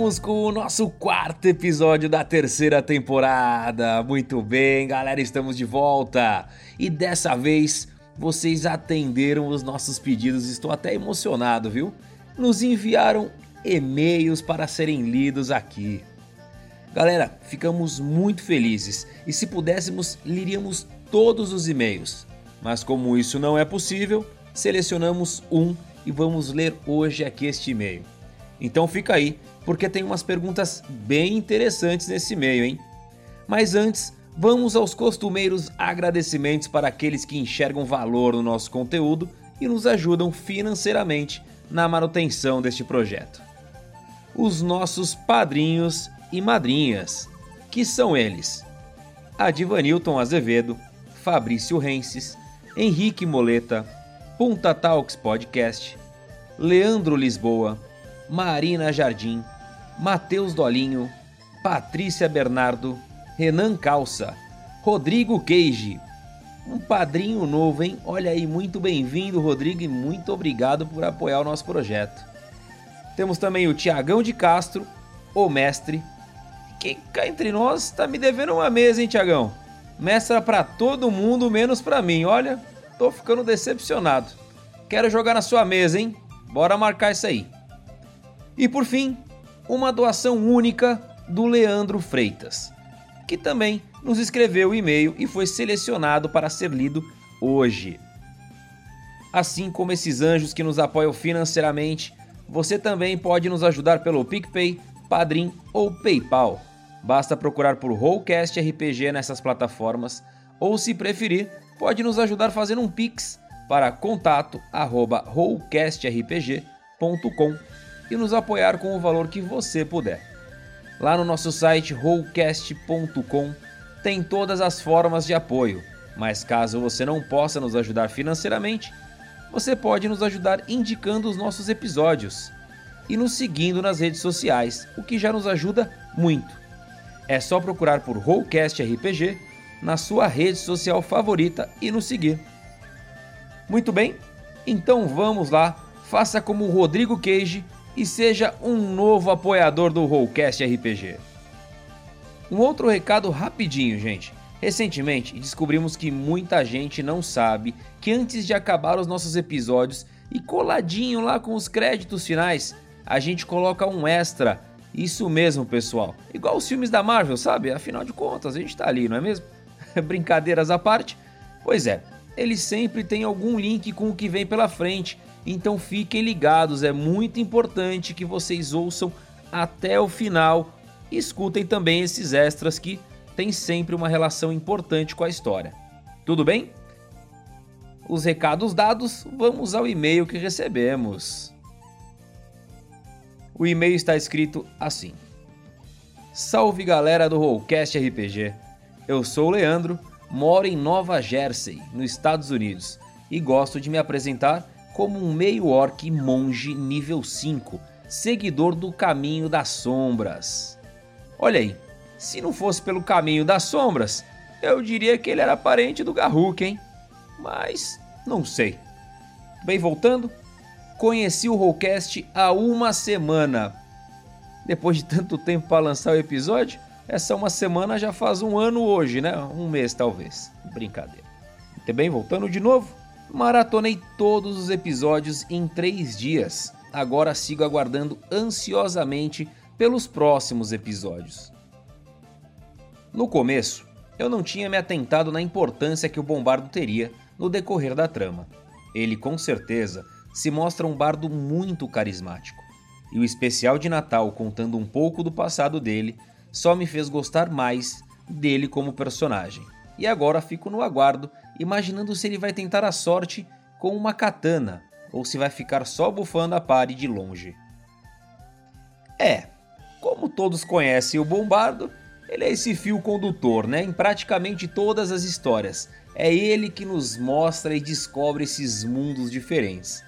Com o nosso quarto episódio da terceira temporada. Muito bem, galera, estamos de volta. E dessa vez vocês atenderam os nossos pedidos, estou até emocionado, viu? Nos enviaram e-mails para serem lidos aqui. Galera, ficamos muito felizes e se pudéssemos, liríamos todos os e-mails. Mas como isso não é possível, selecionamos um e vamos ler hoje aqui este e-mail. Então fica aí, porque tem umas perguntas bem interessantes nesse e-mail, hein? Mas antes, vamos aos costumeiros agradecimentos para aqueles que enxergam valor no nosso conteúdo e nos ajudam financeiramente na manutenção deste projeto. Os nossos padrinhos e madrinhas, que são eles: Adivanilton Azevedo, Fabrício Renses, Henrique Moleta, Punta Talks Podcast, Leandro Lisboa, Marina Jardim, Matheus Dolinho, Patrícia Bernardo, Renan Calça, Rodrigo Queige. Um padrinho novo, hein? Olha aí, muito bem-vindo, Rodrigo, e muito obrigado por apoiar o nosso projeto. Temos também o Tiagão de Castro, o mestre. Que cá entre nós tá me devendo uma mesa, hein, Tiagão? Mestra para todo mundo, menos para mim. Olha, tô ficando decepcionado. Quero jogar na sua mesa, hein? Bora marcar isso aí. E por fim, uma doação única do Leandro Freitas, que também nos escreveu o e-mail e foi selecionado para ser lido hoje. Assim como esses anjos que nos apoiam financeiramente, você também pode nos ajudar pelo PicPay, Padrim ou PayPal. Basta procurar por Rollcast RPG nessas plataformas ou, se preferir, pode nos ajudar fazendo um Pix para contato@rollcastrpg.com e nos apoiar com o valor que você puder. Lá no nosso site rollcast.com tem todas as formas de apoio, mas caso você não possa nos ajudar financeiramente, você pode nos ajudar indicando os nossos episódios e nos seguindo nas redes sociais, o que já nos ajuda muito. É só procurar por Rollcast RPG na sua rede social favorita e nos seguir. Muito bem, então vamos lá, faça como o Rodrigo Cage e seja um novo apoiador do Rollcast RPG. Um outro recado rapidinho, gente. Recentemente descobrimos que muita gente não sabe que antes de acabar os nossos episódios e coladinho lá com os créditos finais, a gente coloca um extra. Isso mesmo, pessoal. Igual os filmes da Marvel, sabe? Afinal de contas, a gente tá ali, não é mesmo? Brincadeiras à parte. Pois é, ele sempre tem algum link com o que vem pela frente então fiquem ligados, é muito importante que vocês ouçam até o final e escutem também esses extras que têm sempre uma relação importante com a história. Tudo bem? Os recados dados, vamos ao e-mail que recebemos. O e-mail está escrito assim: Salve galera do Rollcast RPG. Eu sou o Leandro, moro em Nova Jersey, nos Estados Unidos, e gosto de me apresentar como um meio-orc monge nível 5, seguidor do Caminho das Sombras. Olha aí, se não fosse pelo Caminho das Sombras, eu diria que ele era parente do Garruk, hein? Mas não sei. Bem, voltando, conheci o Rollcast há uma semana. Depois de tanto tempo para lançar o episódio, essa uma semana já faz um ano hoje, né? Um mês talvez. Brincadeira. Bem, voltando de novo. Maratonei todos os episódios em três dias. Agora sigo aguardando ansiosamente pelos próximos episódios. No começo, eu não tinha me atentado na importância que o Bombardo teria no decorrer da trama. Ele com certeza se mostra um bardo muito carismático. E o especial de Natal contando um pouco do passado dele só me fez gostar mais dele como personagem. E agora fico no aguardo imaginando se ele vai tentar a sorte com uma katana ou se vai ficar só bufando a pare de longe. É, como todos conhecem o Bombardo, ele é esse fio condutor, né, em praticamente todas as histórias. É ele que nos mostra e descobre esses mundos diferentes.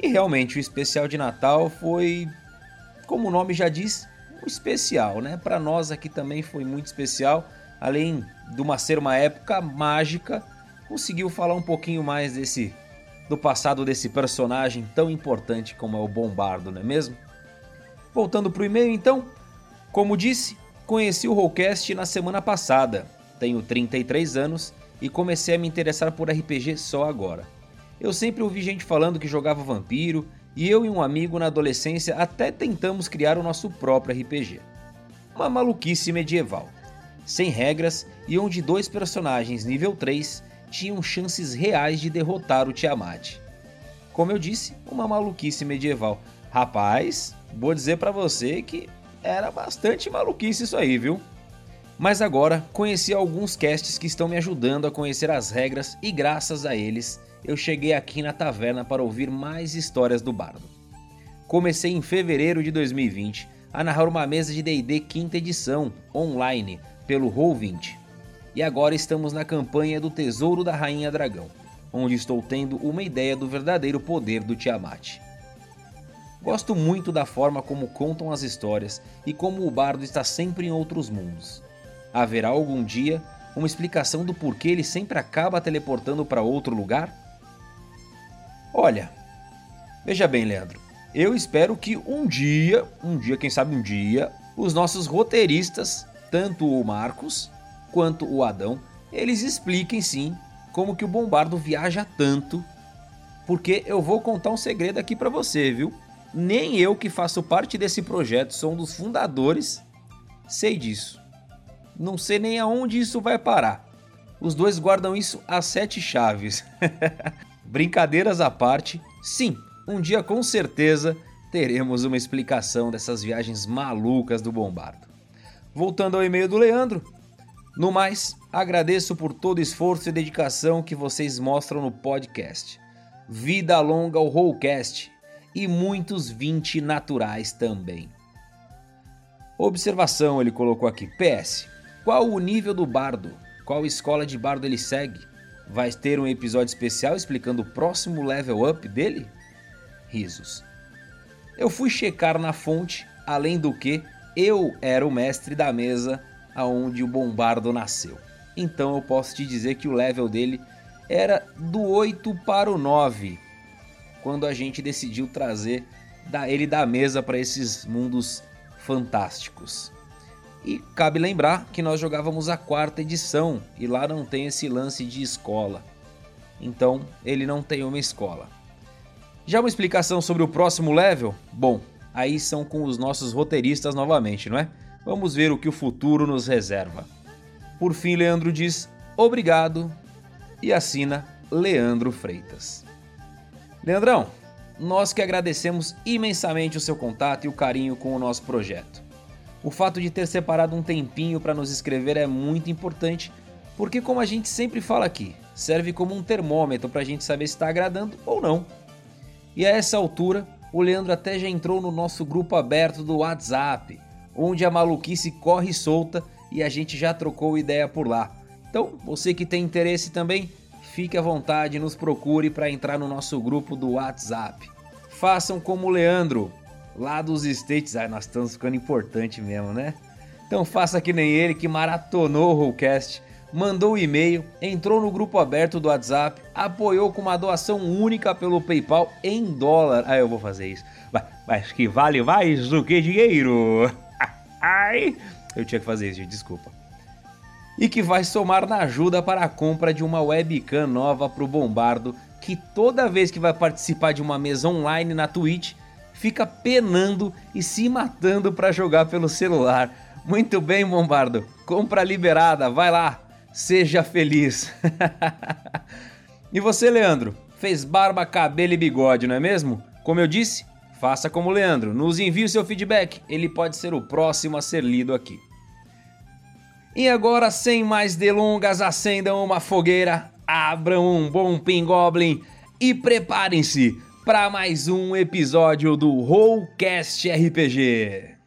E realmente o especial de Natal foi, como o nome já diz, um especial, né? Para nós aqui também foi muito especial além de uma ser uma época mágica, conseguiu falar um pouquinho mais desse do passado desse personagem tão importante como é o Bombardo, não é mesmo? Voltando pro e-mail então, como disse, conheci o Rollcast na semana passada. Tenho 33 anos e comecei a me interessar por RPG só agora. Eu sempre ouvi gente falando que jogava vampiro e eu e um amigo na adolescência até tentamos criar o nosso próprio RPG. Uma maluquice medieval, sem regras e onde dois personagens nível 3 tinham chances reais de derrotar o Tiamat. Como eu disse, uma maluquice medieval. Rapaz, vou dizer para você que era bastante maluquice isso aí, viu? Mas agora conheci alguns casts que estão me ajudando a conhecer as regras e graças a eles eu cheguei aqui na taverna para ouvir mais histórias do bardo. Comecei em fevereiro de 2020 a narrar uma mesa de D&D quinta edição, online, pelo Roll20. E agora estamos na campanha do Tesouro da Rainha Dragão, onde estou tendo uma ideia do verdadeiro poder do Tiamat. Gosto muito da forma como contam as histórias e como o bardo está sempre em outros mundos. Haverá algum dia uma explicação do porquê ele sempre acaba teleportando para outro lugar? Olha, veja bem, Leandro. Eu espero que um dia, um dia, quem sabe um dia, os nossos roteiristas, tanto o Marcos quanto o Adão, eles expliquem sim como que o Bombardo viaja tanto. Porque eu vou contar um segredo aqui para você, viu? Nem eu que faço parte desse projeto, sou um dos fundadores, sei disso. Não sei nem aonde isso vai parar. Os dois guardam isso a sete chaves. Brincadeiras à parte, sim, um dia com certeza teremos uma explicação dessas viagens malucas do Bombardo. Voltando ao e-mail do Leandro. No mais, agradeço por todo o esforço e dedicação que vocês mostram no podcast. Vida longa ao Rollcast e muitos 20 naturais também. Observação ele colocou aqui. PS. Qual o nível do bardo? Qual escola de bardo ele segue? Vai ter um episódio especial explicando o próximo level up dele? Risos. Eu fui checar na fonte, além do que eu era o mestre da mesa aonde o bombardo nasceu. Então eu posso te dizer que o level dele era do 8 para o 9, quando a gente decidiu trazer ele da mesa para esses mundos fantásticos. E cabe lembrar que nós jogávamos a quarta edição e lá não tem esse lance de escola. Então ele não tem uma escola. Já uma explicação sobre o próximo level? Bom, aí são com os nossos roteiristas novamente, não é? Vamos ver o que o futuro nos reserva. Por fim, Leandro diz obrigado e assina Leandro Freitas. Leandrão, nós que agradecemos imensamente o seu contato e o carinho com o nosso projeto. O fato de ter separado um tempinho para nos escrever é muito importante, porque, como a gente sempre fala aqui, serve como um termômetro para a gente saber se está agradando ou não. E a essa altura, o Leandro até já entrou no nosso grupo aberto do WhatsApp, onde a maluquice corre solta e a gente já trocou ideia por lá. Então, você que tem interesse também, fique à vontade, nos procure para entrar no nosso grupo do WhatsApp. Façam como o Leandro, lá dos States. Ah, nós estamos ficando importante mesmo, né? Então faça que nem ele que maratonou o Rollcast, mandou e-mail, entrou no grupo aberto do WhatsApp, apoiou com uma doação única pelo PayPal em dólar. Ah, eu vou fazer isso. Mas que vale mais do que dinheiro. Ai, eu tinha que fazer isso, desculpa. E que vai somar na ajuda para a compra de uma webcam nova para o Bombardo, que toda vez que vai participar de uma mesa online na Twitch, fica penando e se matando para jogar pelo celular. Muito bem, Bombardo. Compra liberada, vai lá. Seja feliz. e você, Leandro? Fez barba, cabelo e bigode, não é mesmo? Como eu disse, faça como o Leandro. Nos envie o seu feedback. Ele pode ser o próximo a ser lido aqui. E agora, sem mais delongas, acendam uma fogueira, abram um bom pingoblin e preparem-se para mais um episódio do Rollcast RPG.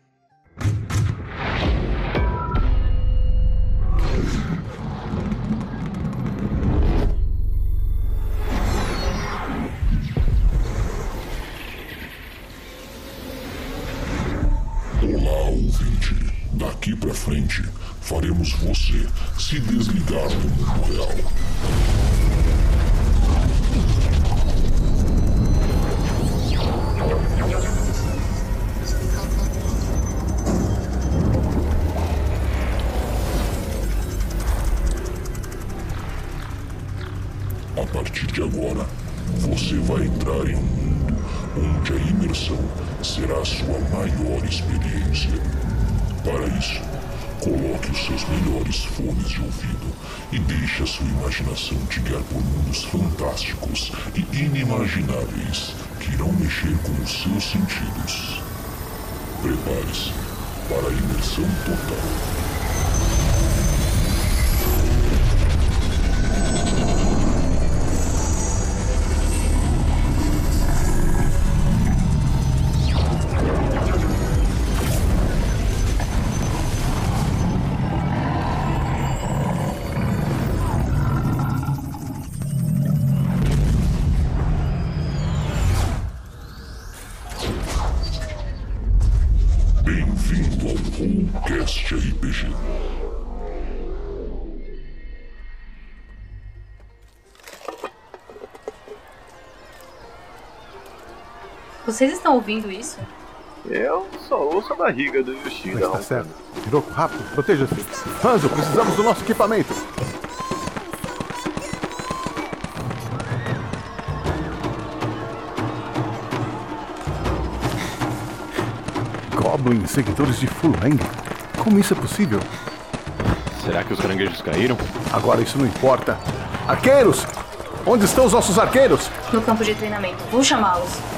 frente, faremos você se desligar do mundo real. A partir de agora, você vai entrar em um mundo onde a imersão será a sua maior experiência. Para isso, coloque os seus melhores fones de ouvido e deixe a sua imaginação te guiar por mundos fantásticos e inimagináveis que irão mexer com os seus sentidos. Prepare-se para a imersão total. Vocês estão ouvindo isso? Eu só ouço a barriga do Yoshida. Mas tá certo. Hiroko, rápido, proteja-se. Hanzo, precisamos do nosso equipamento. Goblins, seguidores de Fuleng. Como isso é possível? Será que os caranguejos caíram? Agora isso não importa. Arqueiros! Onde estão os nossos arqueiros? No campo de treinamento. Vou chamá-los.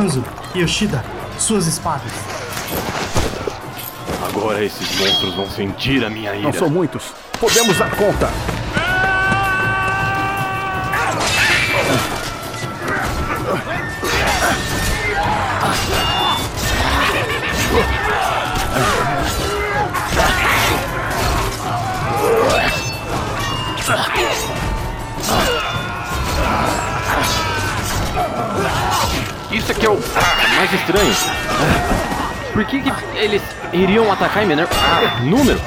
Hanzo, Yoshida, suas espadas. Agora esses monstros vão sentir a minha ira. Não são muitos. Podemos dar conta. Aqui é o mais estranho. Por que, que eles iriam atacar em menor ah, número?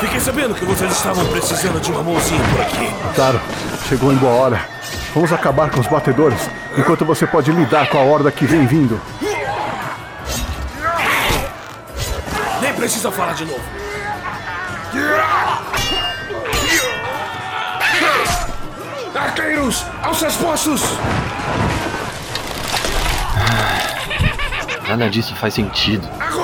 Fiquei sabendo que vocês estavam precisando de uma mãozinha por aqui. Claro, chegou em boa hora. Vamos acabar com os batedores, enquanto você pode lidar com a horda que vem vindo. Nem precisa falar de novo. Arqueiros, aos seus postos! Nada disso faz sentido. Agora!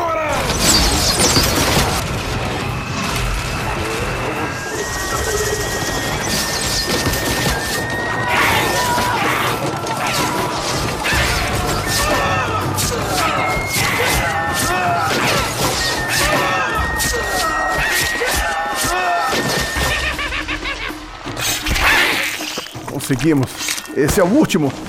Conseguimos. Esse é o último.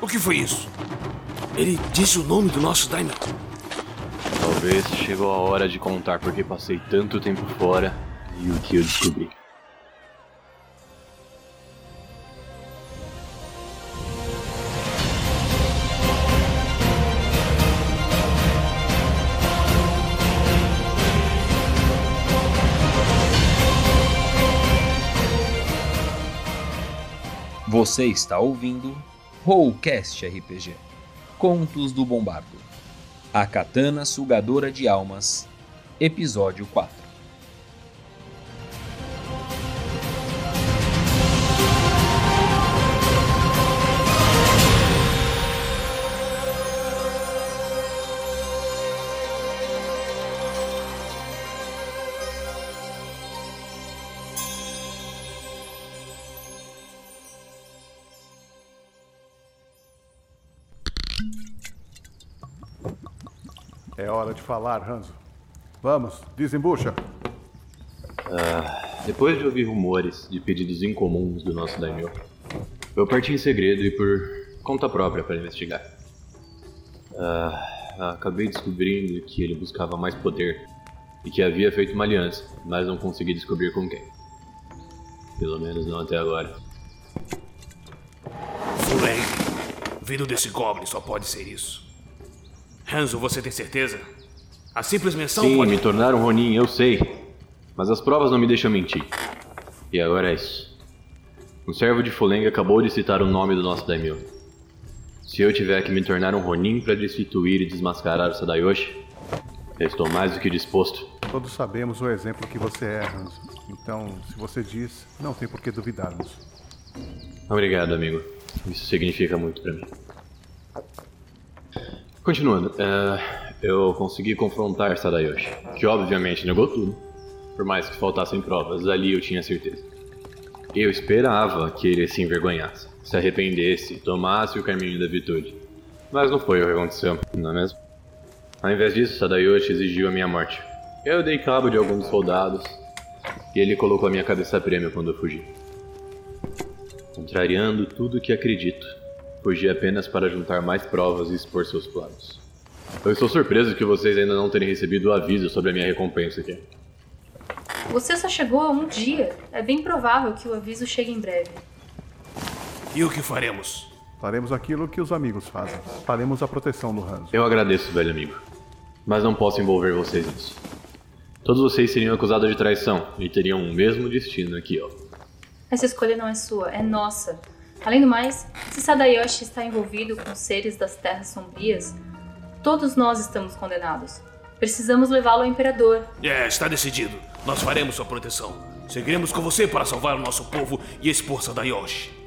O que foi isso? Ele disse o nome do nosso Daimyo. Talvez chegou a hora de contar porque passei tanto tempo fora e o que eu descobri. Você está ouvindo Rollcast RPG Contos do Bombardo A Katana Sugadora de Almas Episódio 4 É hora de falar, Hanzo. Vamos, desembucha. Depois de ouvir rumores de pedidos incomuns do nosso daimyo, eu parti em segredo e por conta própria para investigar. Ah, acabei descobrindo que ele buscava mais poder e que havia feito uma aliança, mas não consegui descobrir com quem. Pelo menos não até agora. Fuleng. Vindo desse Goblin só pode ser isso. Hanzo, você tem certeza? A simples menção Sim, pode... me tornaram Ronin, eu sei. Mas as provas não me deixam mentir. E agora é isso. Um servo de Fulenga acabou de citar o nome do nosso daimyo. Se eu tiver que me tornar um Ronin para destituir e desmascarar o Sadayoshi, eu estou mais do que disposto. Todos sabemos o exemplo que você é, Hanzo. Então, se você diz, não tem por que duvidarmos. Obrigado, amigo. Isso significa muito para mim. Continuando, é, eu consegui confrontar Sadayoshi, que obviamente negou tudo. Por mais que faltassem provas, ali eu tinha certeza. Eu esperava que ele se envergonhasse, se arrependesse, tomasse o caminho da virtude. Mas não foi o que aconteceu, não é mesmo? Ao invés disso, Sadayoshi exigiu a minha morte. Eu dei cabo de alguns soldados e ele colocou a minha cabeça a prêmio quando eu fugi. Contrariando tudo que acredito, fugi apenas para juntar mais provas e expor seus planos. Eu estou surpreso que vocês ainda não terem recebido o aviso sobre a minha recompensa aqui. Você só chegou há um dia. É bem provável que o aviso chegue em breve. E o que faremos? Faremos aquilo que os amigos fazem. Faremos a proteção do Hanzo. Eu agradeço, velho amigo. Mas não posso envolver vocês nisso. Todos vocês seriam acusados de traição e teriam o mesmo destino aqui, ó. Essa escolha não é sua, é nossa. Além do mais, se Sadayoshi está envolvido com seres das terras sombrias, todos nós estamos condenados. Precisamos levá-lo ao imperador. É, está decidido. Nós faremos sua proteção. Seguiremos com você para salvar o nosso povo e expor Sadayoshi.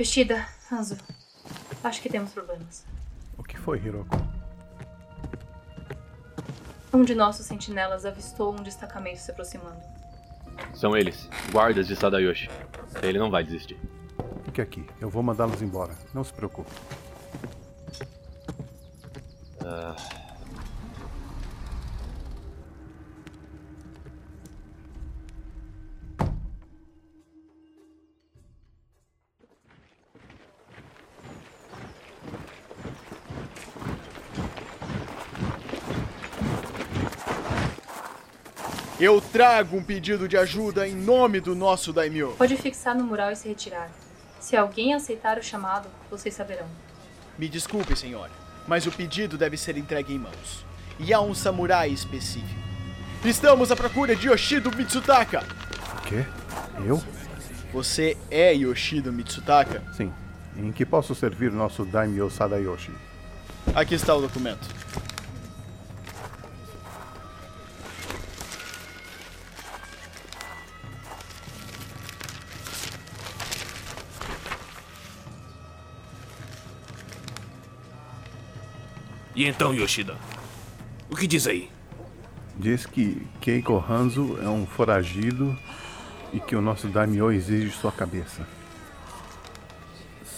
Yoshida, Hanzo, acho que temos problemas. O que foi, Hiroko? Um de nossos sentinelas avistou um destacamento se aproximando. São eles, guardas de Sadayoshi. Ele não vai desistir. Fique aqui, eu vou mandá-los embora. Não se preocupe. Eu trago um pedido de ajuda em nome do nosso daimyo. Pode fixar no mural e se retirar. Se alguém aceitar o chamado, vocês saberão. Me desculpe, senhora, mas o pedido deve ser entregue em mãos. E há um samurai específico. Estamos à procura de Yoshido Mitsutaka. O quê? Eu? Você é Yoshido Mitsutaka? Sim. Em que posso servir nosso Daimyo Sadayoshi? Aqui está o documento. E então, Yoshida? O que diz aí? Diz que Keiko Hanzo é um foragido e que o nosso Daimyo exige sua cabeça.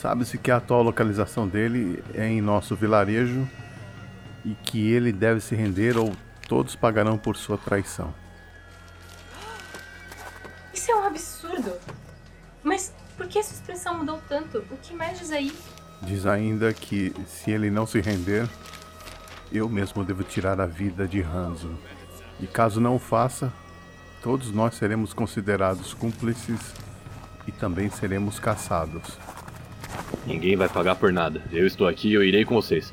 Sabe-se que a atual localização dele é em nosso vilarejo e que ele deve se render ou todos pagarão por sua traição. Isso é um absurdo. Mas por que essa expressão mudou tanto? O que mais diz aí? Diz ainda que se ele não se render, eu mesmo devo tirar a vida de Hanzo. E caso não o faça, todos nós seremos considerados cúmplices e também seremos caçados. Ninguém vai pagar por nada. Eu estou aqui e eu irei com vocês.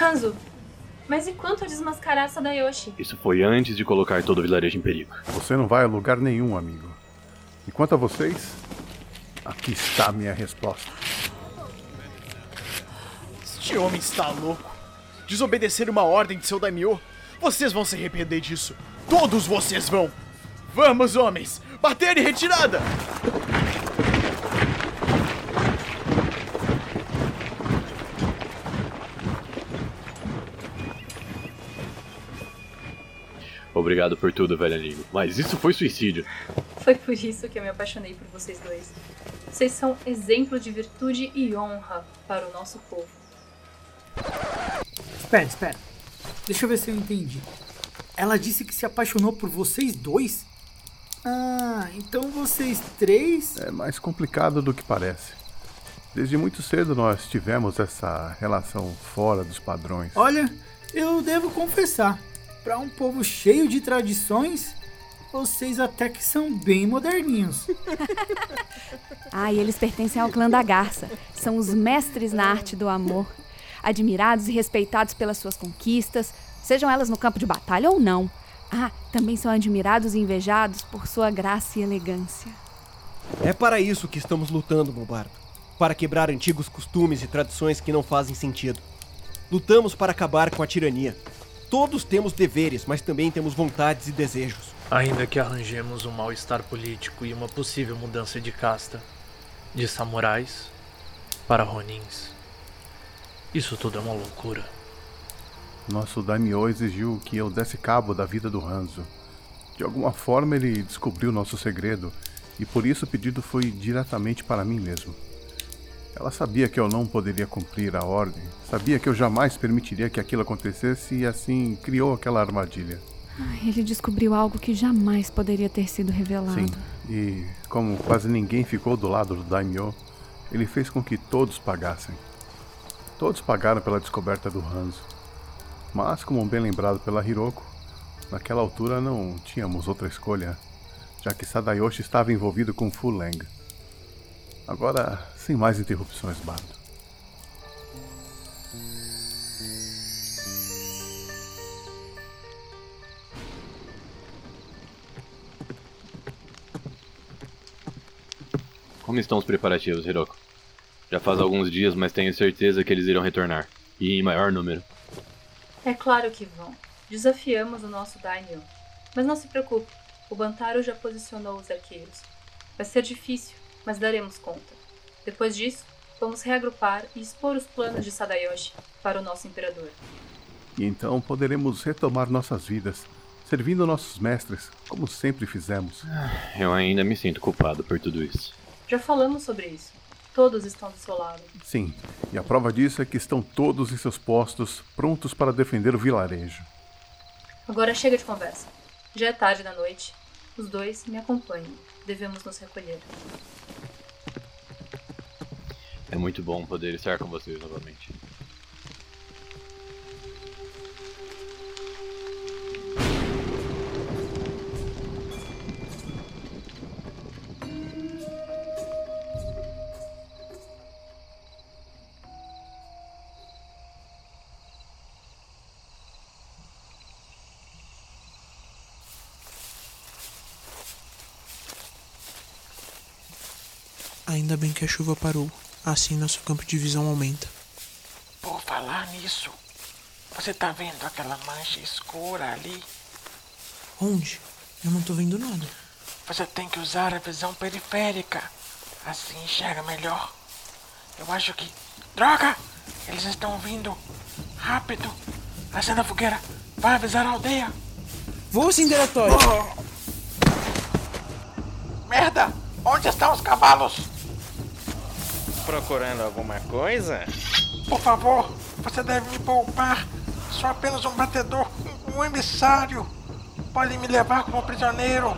Hanzo, mas e quanto a desmascarar Sadayoshi? Isso foi antes de colocar todo o vilarejo em perigo. Você não vai a lugar nenhum, amigo. E quanto a vocês, aqui está a minha resposta. Este homem está louco. Desobedecer uma ordem de seu daimyo. Vocês vão se arrepender disso. Todos vocês vão. Vamos, homens. Bater e retirada. Obrigado por tudo, velho amigo. Mas isso foi suicídio. Foi por isso que eu me apaixonei por vocês dois. Vocês são exemplo de virtude e honra para o nosso povo. Espera, espera. Deixa eu ver se eu entendi. Ela disse que se apaixonou por vocês dois? Ah, então vocês três. É mais complicado do que parece. Desde muito cedo nós tivemos essa relação fora dos padrões. Olha, eu devo confessar, para um povo cheio de tradições, vocês até que são bem moderninhos. ah, e eles pertencem ao clã da Garça. São os mestres na arte do amor. Admirados e respeitados pelas suas conquistas, sejam elas no campo de batalha ou não. Ah, também são admirados e invejados por sua graça e elegância. É para isso que estamos lutando, Bobardo. Para quebrar antigos costumes e tradições que não fazem sentido. Lutamos para acabar com a tirania. Todos temos deveres, mas também temos vontades e desejos. Ainda que arranjemos um mal-estar político e uma possível mudança de casta, de samurais para ronins. Isso tudo é uma loucura. Nosso daimyo exigiu que eu desse cabo da vida do Hanzo. De alguma forma ele descobriu nosso segredo e por isso o pedido foi diretamente para mim mesmo. Ela sabia que eu não poderia cumprir a ordem, sabia que eu jamais permitiria que aquilo acontecesse e assim criou aquela armadilha. Ele descobriu algo que jamais poderia ter sido revelado. Sim, e como quase ninguém ficou do lado do Daimyo, ele fez com que todos pagassem. Todos pagaram pela descoberta do Hanzo. Mas, como bem lembrado pela Hiroko, naquela altura não tínhamos outra escolha, já que Sadayoshi estava envolvido com Fuleng. Agora, sem mais interrupções, Bardo. Como estão os preparativos, Hiroko? Já faz alguns dias, mas tenho certeza que eles irão retornar. E em maior número. É claro que vão. Desafiamos o nosso Daimyo. Mas não se preocupe, o Bantaro já posicionou os arqueiros. Vai ser difícil, mas daremos conta. Depois disso, vamos reagrupar e expor os planos de Sadayoshi para o nosso imperador. E então poderemos retomar nossas vidas, servindo nossos mestres, como sempre fizemos. Eu ainda me sinto culpado por tudo isso. Já falamos sobre isso. Todos estão do seu lado. Sim, e a prova disso é que estão todos em seus postos, prontos para defender o vilarejo. Agora chega de conversa. Já é tarde da noite. Os dois me acompanhem. Devemos nos recolher. É muito bom poder estar com vocês novamente. Ainda bem que a chuva parou. Assim nosso campo de visão aumenta. Por falar nisso, você tá vendo aquela mancha escura ali? Onde? Eu não tô vendo nada. Você tem que usar a visão periférica. Assim enxerga melhor. Eu acho que. Droga! Eles estão vindo. Rápido! Acenda a fogueira. Vai avisar a aldeia. Vou diretório. Oh. Merda! Onde estão os cavalos? Procurando alguma coisa? Por favor, você deve me poupar. Sou apenas um batedor, um emissário. Pode me levar como prisioneiro.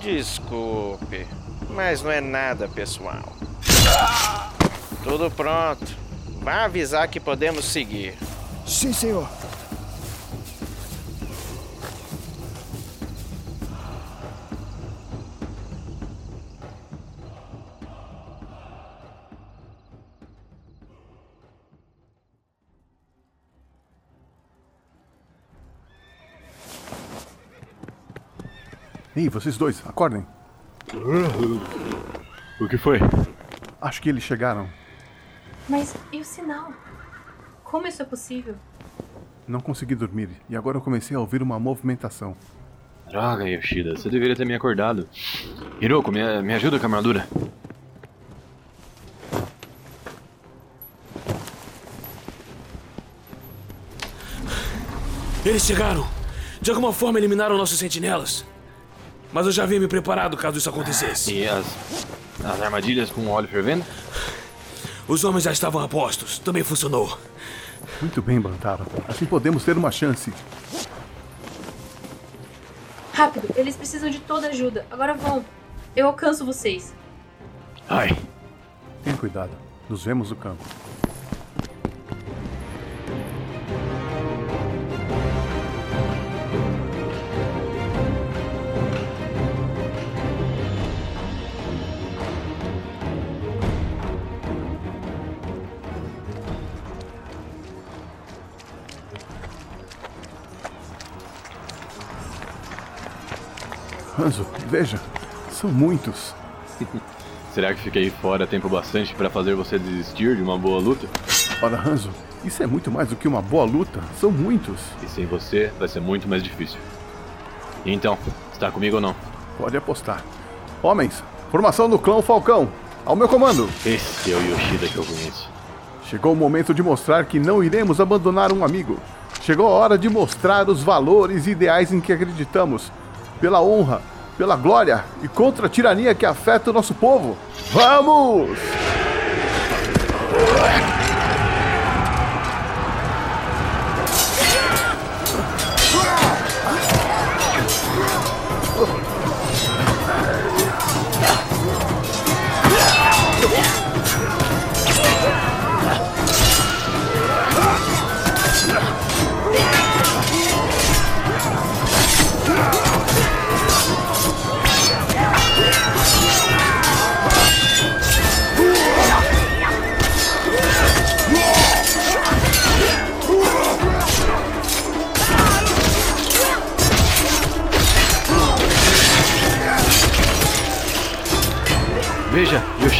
Desculpe, mas não é nada pessoal. Tudo pronto. Vá avisar que podemos seguir. Sim, senhor. Ei, vocês dois, acordem. O que foi? Acho que eles chegaram. Mas e o sinal? Como isso é possível? Não consegui dormir e agora eu comecei a ouvir uma movimentação. Droga, Yoshida, você deveria ter me acordado. Hiroko, me, me ajuda com a armadura. Eles chegaram! De alguma forma eliminaram nossos sentinelas. Mas eu já havia me preparado caso isso acontecesse. E as, as armadilhas com óleo fervendo? Os homens já estavam a postos. Também funcionou. Muito bem, Bantara. Assim podemos ter uma chance. Rápido, eles precisam de toda ajuda. Agora vão. Eu alcanço vocês. Ai. Tenha cuidado. Nos vemos no campo. Veja, são muitos. Será que fiquei fora tempo bastante para fazer você desistir de uma boa luta? Ora, Hanzo, isso é muito mais do que uma boa luta. São muitos. E sem você vai ser muito mais difícil. Então, está comigo ou não? Pode apostar. Homens, formação do clã Falcão. Ao meu comando. Esse é o Yoshida que eu conheço. Chegou o momento de mostrar que não iremos abandonar um amigo. Chegou a hora de mostrar os valores e ideais em que acreditamos. Pela honra, pela glória e contra a tirania que afeta o nosso povo. Vamos!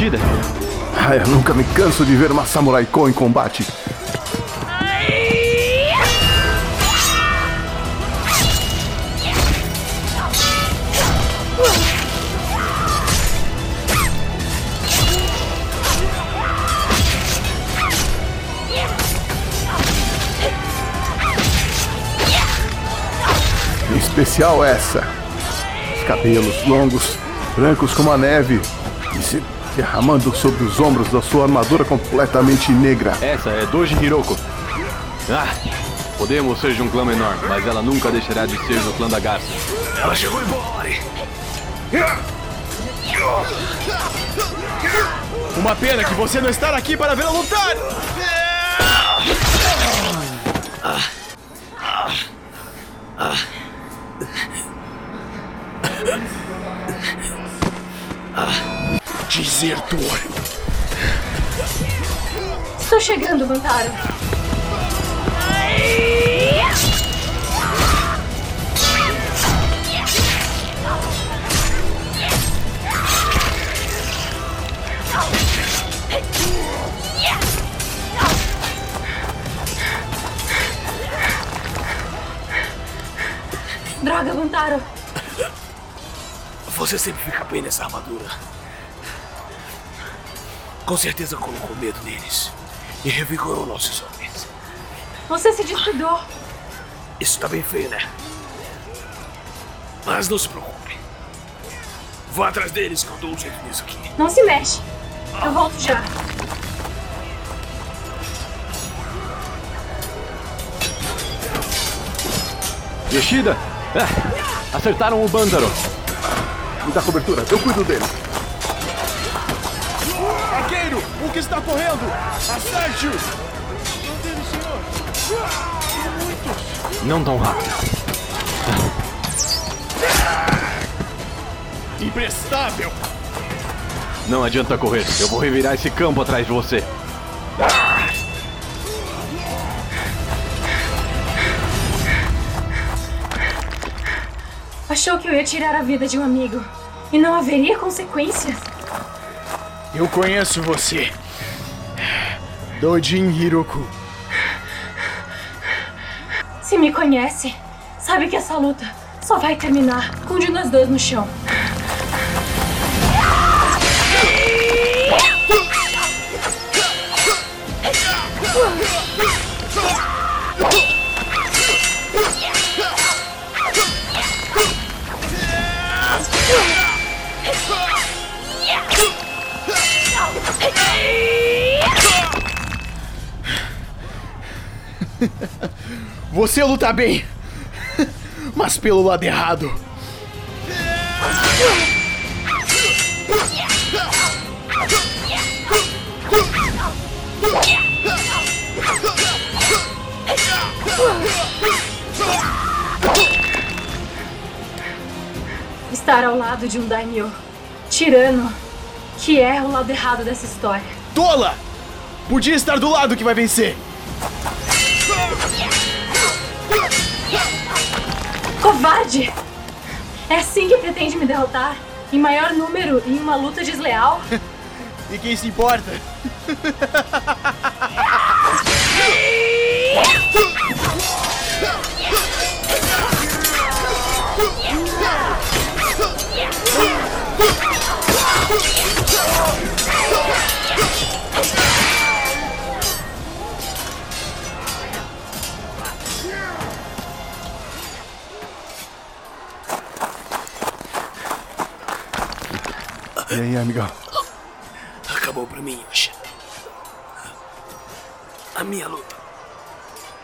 Yoshida. Ah, eu nunca me canso de ver uma Samurai Ko em combate. Especial essa. Os cabelos longos, brancos como a neve, e se derramando sobre os ombros da sua armadura completamente negra. Essa é Doji Hiroko. Ah, podemos ser de um clã menor, mas ela nunca deixará de ser do clã da garça. Ela chegou embora. Uma pena que você não estar aqui para vê-la lutar! Desertor! Estou chegando, Bantaro. Droga, Bantaro. Você sempre fica bem nessa armadura. Com certeza colocou medo neles e revigorou nossos homens. Você se descuidou. Isso tá bem feio, né? Mas não se preocupe. Vá atrás deles que eu dou um jeito nisso aqui. Não se mexe. Eu volto já. Yoshida! É, acertaram o Bandaro. Me dá cobertura, eu cuido dele. Que está correndo? Acerte-o! Não tão rápido. Imprestável! Não adianta correr. Eu vou revirar esse campo atrás de você. Achou que eu ia tirar a vida de um amigo. E não haveria consequências? Eu conheço você. Dojin Hiroku. Se me conhece, sabe que essa luta só vai terminar com um de nós dois no chão. Você luta bem, mas pelo lado errado. Estar ao lado de um daimyo, tirano, que é o lado errado dessa história. Tola! Podia estar do lado que vai vencer. Covarde! É assim que pretende me derrotar? Em maior número, em uma luta desleal? E quem se importa? E aí, amigão? Acabou pra mim. A minha luta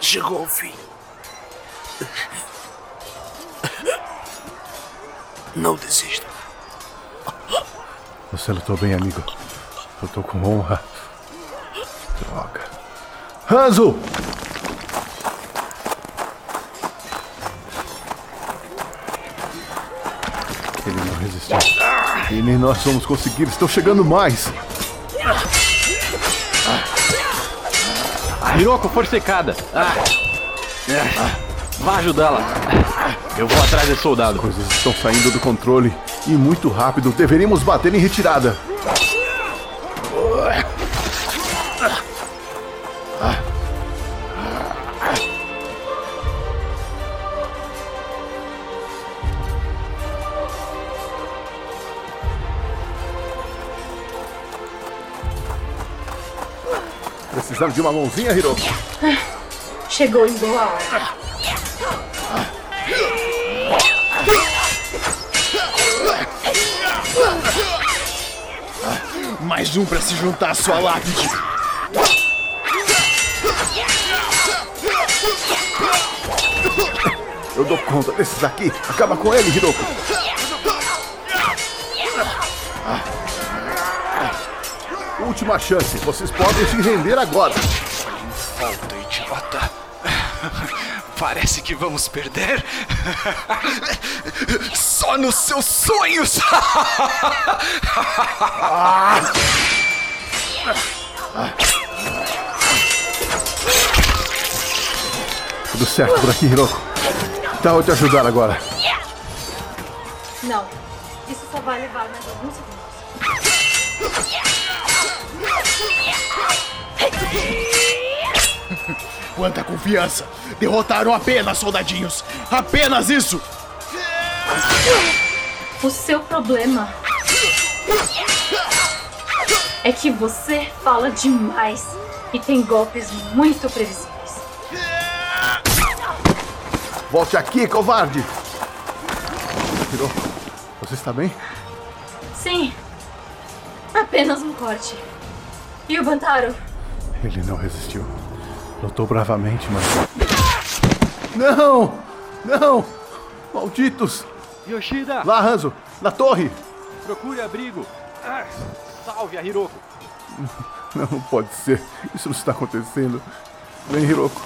chegou ao fim. Não desista. Você lutou bem, amigo. Lutou com honra. Droga. Hanzo! E nem nós vamos conseguir. Estão chegando mais. Hiroko forcecada. Vá ajudá-la. Eu vou atrás desse soldado. As coisas estão saindo do controle e muito rápido. Deveríamos bater em retirada. De uma mãozinha, Hiroko? Chegou em boa hora. Mais um pra se juntar à sua lápide. Eu dou conta desses aqui. Acaba com ele, Hiroko. Última chance. Vocês podem se render agora. Volta, idiota. Parece que vamos perder. Só nos seus sonhos. Tudo certo por aqui, Hiroko. Tá, eu te ajudar agora. Não, isso só vai levar mais alguns segundos. Quanta confiança! Derrotaram apenas soldadinhos! Apenas isso! O seu problema é que você fala demais e tem golpes muito previsíveis. Volte aqui, covarde! Hiroko, você está bem? Sim, apenas um corte. E o Bantaro? Ele não resistiu. Lutou bravamente, mas. Não! Não! Malditos! Yoshida! Lá, Hanzo! Na torre! Procure abrigo. Ah, salve a Hiroko. Não, não pode ser. Isso não está acontecendo. Vem, Hiroko.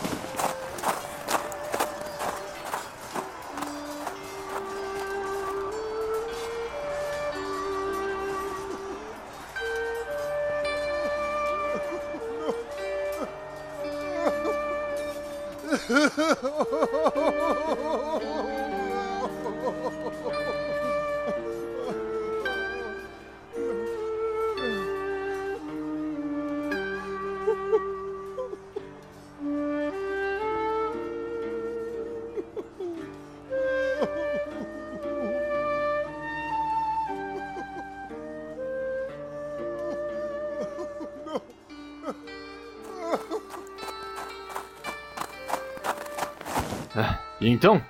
Então?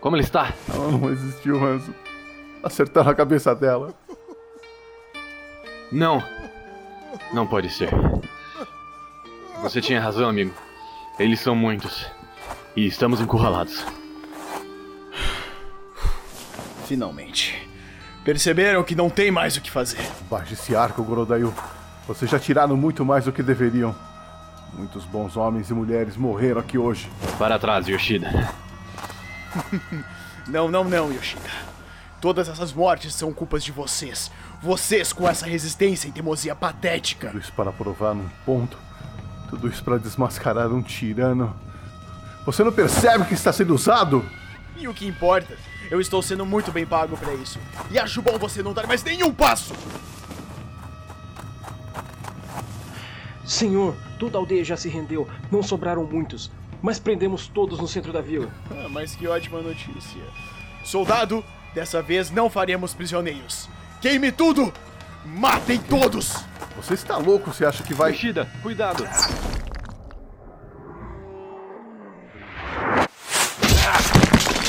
Como ele está? Ela não resistiu, Hanzo. Acertaram a cabeça dela. Não. Não pode ser. Você tinha razão, amigo. Eles são muitos. E estamos encurralados. Finalmente. Perceberam que não tem mais o que fazer. Baixe esse arco, Gorodayu. Vocês já tiraram muito mais do que deveriam. Muitos bons homens e mulheres morreram aqui hoje. Para trás, Yoshida. não, não, não, Yoshida. Todas essas mortes são culpas de vocês. Vocês com essa resistência e teimosia patética. Tudo isso para provar um ponto. Tudo isso para desmascarar um tirano. Você não percebe que está sendo usado? E o que importa? Eu estou sendo muito bem pago para isso. E acho bom você não dar mais nenhum passo! Senhor, toda a aldeia já se rendeu. Não sobraram muitos. Mas prendemos todos no centro da vila. Ah, mas que ótima notícia. Soldado, dessa vez não faremos prisioneiros. Queime tudo! Matem todos! Você está louco se acha que vai. Yoshida, cuidado!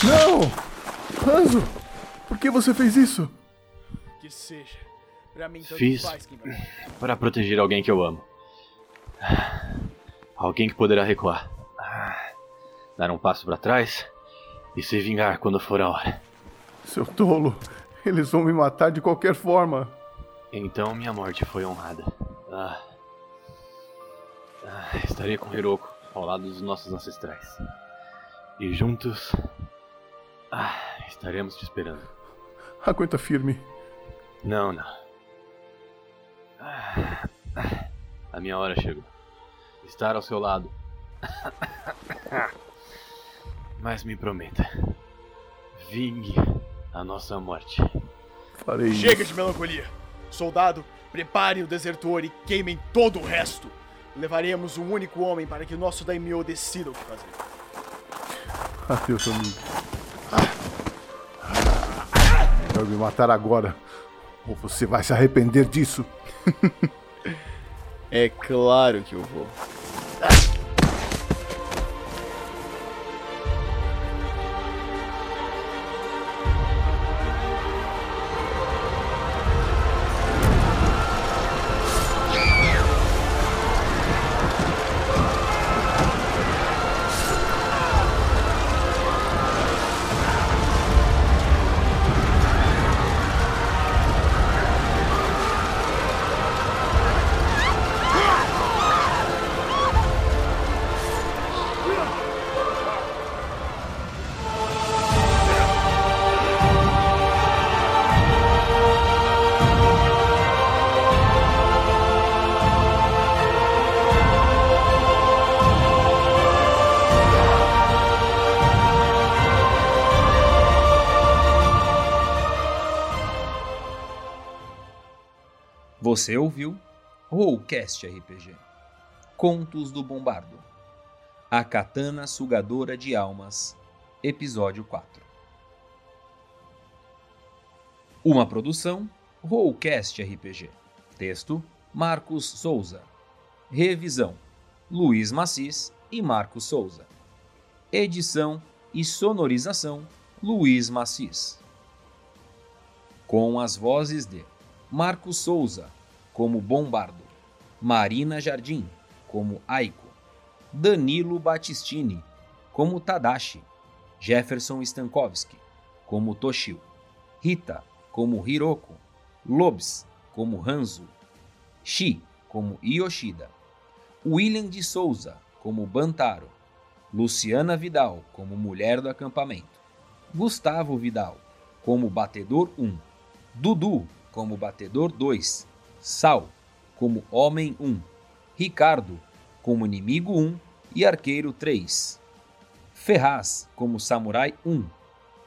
Não! Hanzo! Por que você fez isso? Que seja. Pra mim, tanto Fiz faz quem vai. para proteger alguém que eu amo. Alguém que poderá recuar. Dar um passo para trás e se vingar quando for a hora. Seu tolo, eles vão me matar de qualquer forma. Então minha morte foi honrada. Ah. Ah, estarei com Hiroko ao lado dos nossos ancestrais. E juntos. Ah, estaremos te esperando. Aguenta firme. Não, não. Ah, a minha hora chegou. Estar ao seu lado. Mas me prometa. Vingue a nossa morte. Farei Chega isso. de melancolia. Soldado, prepare o desertor e queimem todo o resto. Levaremos um único homem para que o nosso daimyo decida o que fazer. Adeus, amigo. Vai me matar agora. Ou você vai se arrepender disso. É claro que eu vou. Você ouviu Rollcast RPG Contos do Bombardo A Katana Sugadora de Almas Episódio 4 Uma produção Rollcast RPG Texto Marcos Souza. Revisão Luiz Macis e Marcos Souza. Edição e sonorização Luiz Macis Com as vozes de Marcos Souza, como Bombardo, Marina Jardim, como Aiko, Danilo Battistini, como Tadashi, Jefferson Stankowski, como Toshio, Rita, como Hiroko, Lobs, como Hanzo, Shi, como Yoshida, William de Souza, como Bantaro, Luciana Vidal, como Mulher do Acampamento, Gustavo Vidal, como Batedor 1, Dudu, como Batedor 2, Sal, como Homem 1, Ricardo, como Inimigo 1 e Arqueiro 3, Ferraz, como Samurai 1,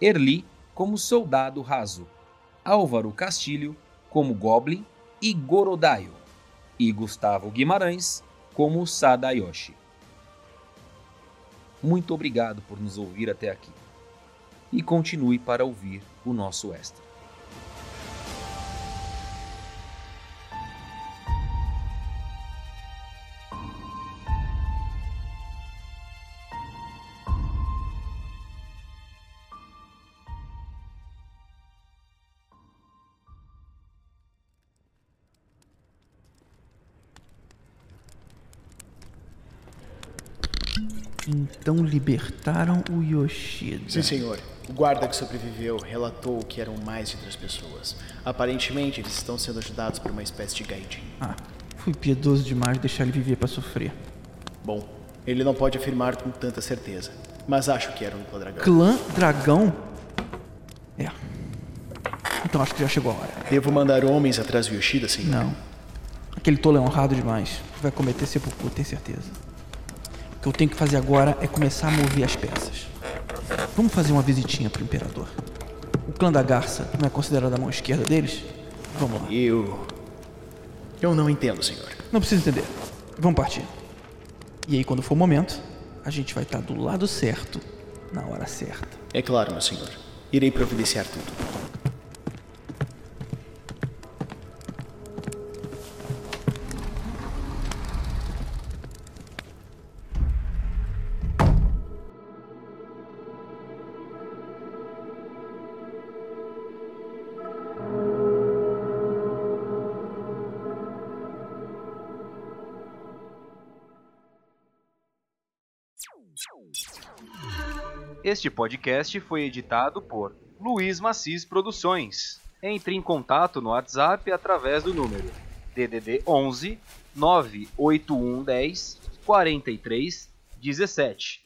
Erli, como Soldado Raso, Álvaro Castilho, como Goblin e Gorodaio, e Gustavo Guimarães, como Sadayoshi. Muito obrigado por nos ouvir até aqui. E continue para ouvir o nosso extra. Então libertaram o Yoshida. Sim, senhor. O guarda que sobreviveu relatou que eram mais de três pessoas. Aparentemente, eles estão sendo ajudados por uma espécie de gaijin. Ah, fui piedoso demais deixar ele viver para sofrer. Bom, ele não pode afirmar com tanta certeza, mas acho que era um clã dragão. Clã Dragão? É. Então acho que já chegou a hora. Devo mandar homens atrás do Yoshida, senhor? Não. Aquele tolo é honrado demais. Vai cometer sepulcro, tenho certeza. O que eu tenho que fazer agora é começar a mover as peças. Vamos fazer uma visitinha pro imperador. O clã da garça não é considerado a mão esquerda deles? Vamos lá. Eu. Eu não entendo, senhor. Não precisa entender. Vamos partir. E aí, quando for o momento, a gente vai estar do lado certo, na hora certa. É claro, meu senhor. Irei providenciar tudo. Este podcast foi editado por Luiz Macis Produções. Entre em contato no WhatsApp através do número DDD 11 98110 43 17